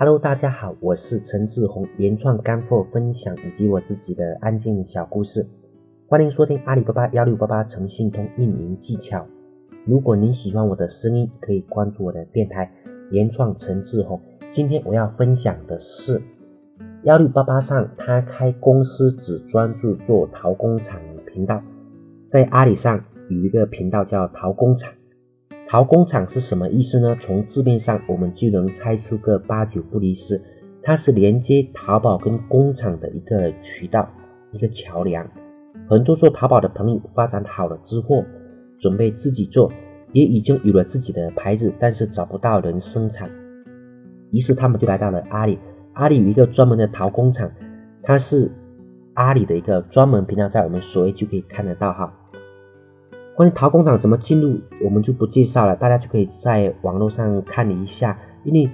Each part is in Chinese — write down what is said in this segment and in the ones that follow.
Hello，大家好，我是陈志宏，原创干货分享以及我自己的安静小故事，欢迎收听阿里巴巴幺六八八诚信通运营技巧。如果您喜欢我的声音，可以关注我的电台原创陈志宏。今天我要分享的是幺六八八上，他开公司只专注做淘工厂频道，在阿里上有一个频道叫淘工厂。淘工厂是什么意思呢？从字面上我们就能猜出个八九不离十，它是连接淘宝跟工厂的一个渠道，一个桥梁。很多做淘宝的朋友发展好了之后，准备自己做，也已经有了自己的牌子，但是找不到人生产，于是他们就来到了阿里。阿里有一个专门的淘工厂，它是阿里的一个专门频道，在我们首页就可以看得到哈。关于淘工厂怎么进入，我们就不介绍了，大家就可以在网络上看一下。因为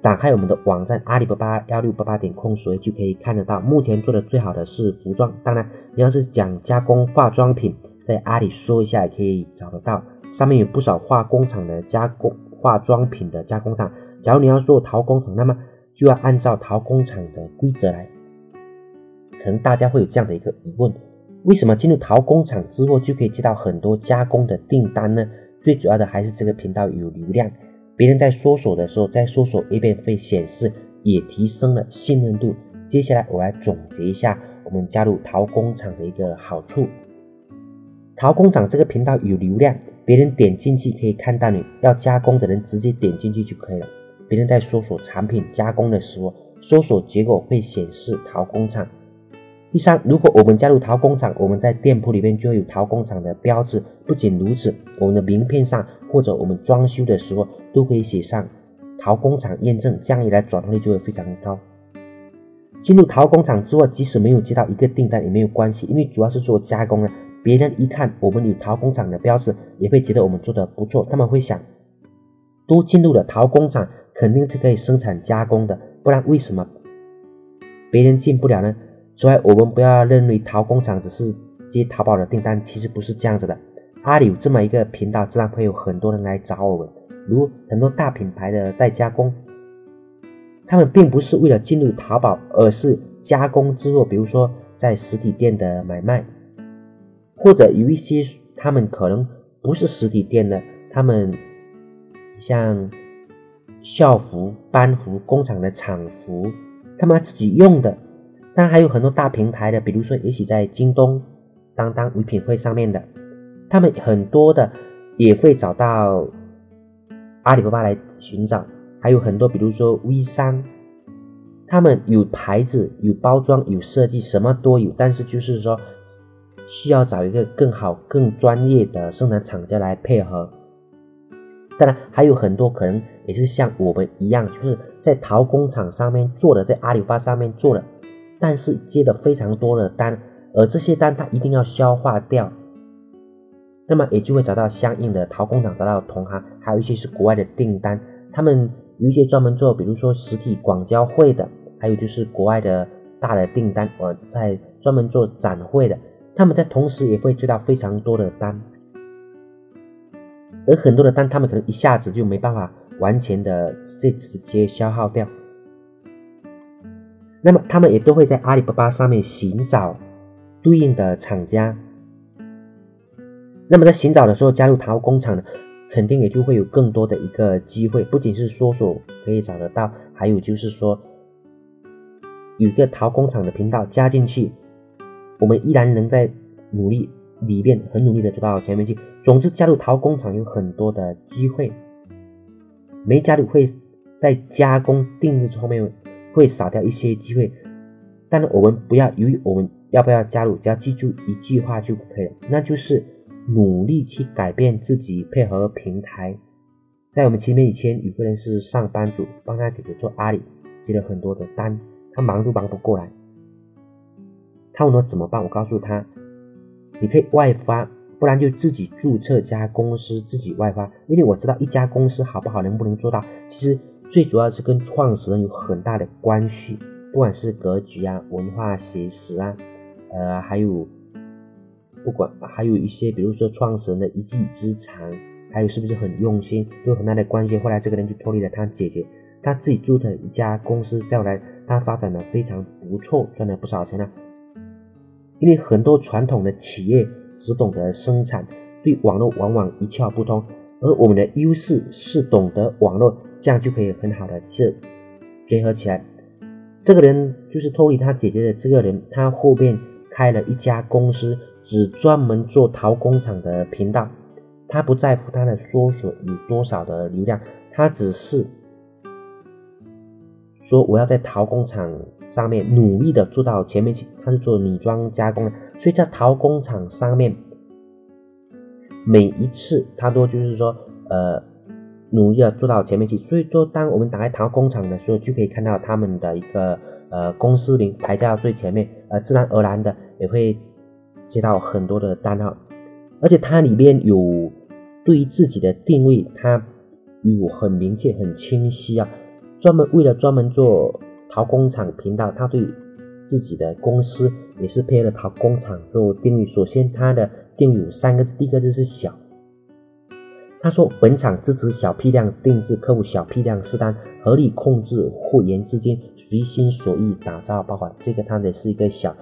打开我们的网站阿里巴巴幺六八八点 com，所以就可以看得到。目前做的最好的是服装，当然你要是讲加工化妆品，在阿里搜一下也可以找得到，上面有不少化工厂的加工化妆品的加工厂。假如你要做淘工厂，那么就要按照淘工厂的规则来。可能大家会有这样的一个疑问。为什么进入淘工厂之后就可以接到很多加工的订单呢？最主要的还是这个频道有流量，别人在搜索的时候，在搜索页面会显示，也提升了信任度。接下来我来总结一下我们加入淘工厂的一个好处。淘工厂这个频道有流量，别人点进去可以看到你要加工的人直接点进去就可以了。别人在搜索产品加工的时候，搜索结果会显示淘工厂。第三，如果我们加入淘工厂，我们在店铺里面就会有淘工厂的标志。不仅如此，我们的名片上或者我们装修的时候都可以写上淘工厂验证，这样一来转化率就会非常高。进入淘工厂之后，即使没有接到一个订单也没有关系，因为主要是做加工的。别人一看我们有淘工厂的标志，也会觉得我们做的不错，他们会想，都进入了淘工厂，肯定是可以生产加工的，不然为什么别人进不了呢？所以，我们不要认为淘工厂只是接淘宝的订单，其实不是这样子的。阿里有这么一个频道，自然会有很多人来找我们。如很多大品牌的代加工，他们并不是为了进入淘宝，而是加工之后，比如说在实体店的买卖，或者有一些他们可能不是实体店的，他们像校服、班服、工厂的厂服，他们自己用的。但还有很多大平台的，比如说也许在京东、当当、唯品会上面的，他们很多的也会找到阿里巴巴来寻找。还有很多，比如说微商，他们有牌子、有包装、有设计，什么都有。但是就是说，需要找一个更好、更专业的生产厂家来配合。当然，还有很多可能也是像我们一样，就是在淘工厂上面做的，在阿里巴巴上面做的。但是接的非常多的单，而这些单他一定要消化掉，那么也就会找到相应的淘工厂，找到同行，还有一些是国外的订单，他们有一些专门做，比如说实体广交会的，还有就是国外的大的订单，我在专门做展会的，他们在同时也会接到非常多的单，而很多的单他们可能一下子就没办法完全的这直接消耗掉。那么他们也都会在阿里巴巴上面寻找对应的厂家。那么在寻找的时候加入淘工厂呢，肯定也就会有更多的一个机会，不仅是搜索可以找得到，还有就是说有一个淘工厂的频道加进去，我们依然能在努力里面很努力的走到前面去。总之，加入淘工厂有很多的机会，没加入会在加工定制后面。会少掉一些机会，但是我们不要犹豫，我们要不要加入？只要记住一句话就可以了，那就是努力去改变自己，配合平台。在我们前面以前有个人是上班族，帮他姐姐做阿里，接了很多的单，他忙都忙不过来。他问我怎么办？我告诉他，你可以外发，不然就自己注册家公司自己外发，因为我知道一家公司好不好，能不能做到，其实。最主要是跟创始人有很大的关系，不管是格局啊、文化写实啊，呃，还有不管还有一些，比如说创始人的一技之长，还有是不是很用心，都有很大的关系。后来这个人就脱离了他姐姐，他自己做的一家公司，再后来他发展的非常不错，赚了不少钱呢。因为很多传统的企业只懂得生产，对网络往往一窍不通，而我们的优势是懂得网络，这样就可以很好的去结合起来。这个人就是托尼他姐姐的这个人，他后面开了一家公司，只专门做淘工厂的频道。他不在乎他的搜索有多少的流量，他只是说我要在淘工厂上面努力的做到前面去。他是做女装加工的，所以在淘工厂上面，每一次他都就是说，呃，努力的做到前面去。所以说，当我们打开淘工厂的时候，就可以看到他们的一个呃公司名排在最前面，呃，自然而然的也会接到很多的单号，而且它里面有。对于自己的定位，它有很明确、很清晰啊。专门为了专门做淘工厂频道，他对自己的公司也是配合淘工厂做定位。首先，他的定有三个字，第一个字是小。他说，本厂支持小批量定制，客户小批量试单，合理控制货源资金，随心所欲打造爆款。这个他的是一个小。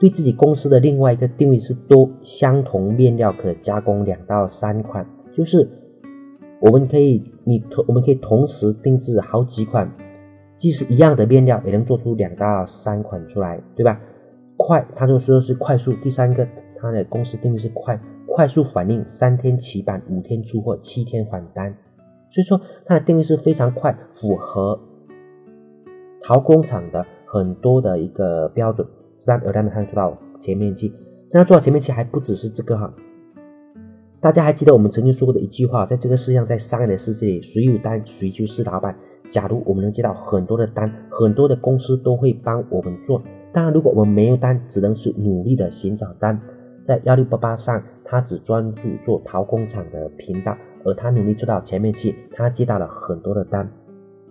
对自己公司的另外一个定位是多相同面料可加工两到三款，就是我们可以你同我们可以同时定制好几款，即使一样的面料也能做出两到三款出来，对吧？快，他就说是快速。第三个，他的公司定位是快，快速反应，三天起板，五天出货，七天返单。所以说，它的定位是非常快，符合陶工厂的很多的一个标准。自然而然的，他做到前面去。但他做到前面去还不只是这个哈。大家还记得我们曾经说过的一句话，在这个世界上，在商业的世界里，谁有单谁就是老板。假如我们能接到很多的单，很多的公司都会帮我们做。当然，如果我们没有单，只能是努力的寻找单。在幺六八八上，他只专注做陶工厂的频道，而他努力做到前面去，他接到了很多的单。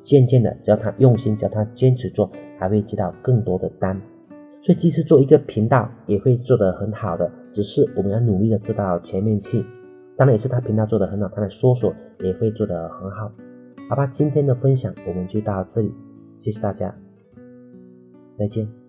渐渐的，只要他用心，只要他坚持做，还会接到更多的单。所以，即使做一个频道，也会做得很好的。只是我们要努力的做到前面去。当然，也是他频道做得很好，他的搜索也会做得很好。好吧，今天的分享我们就到这里，谢谢大家，再见。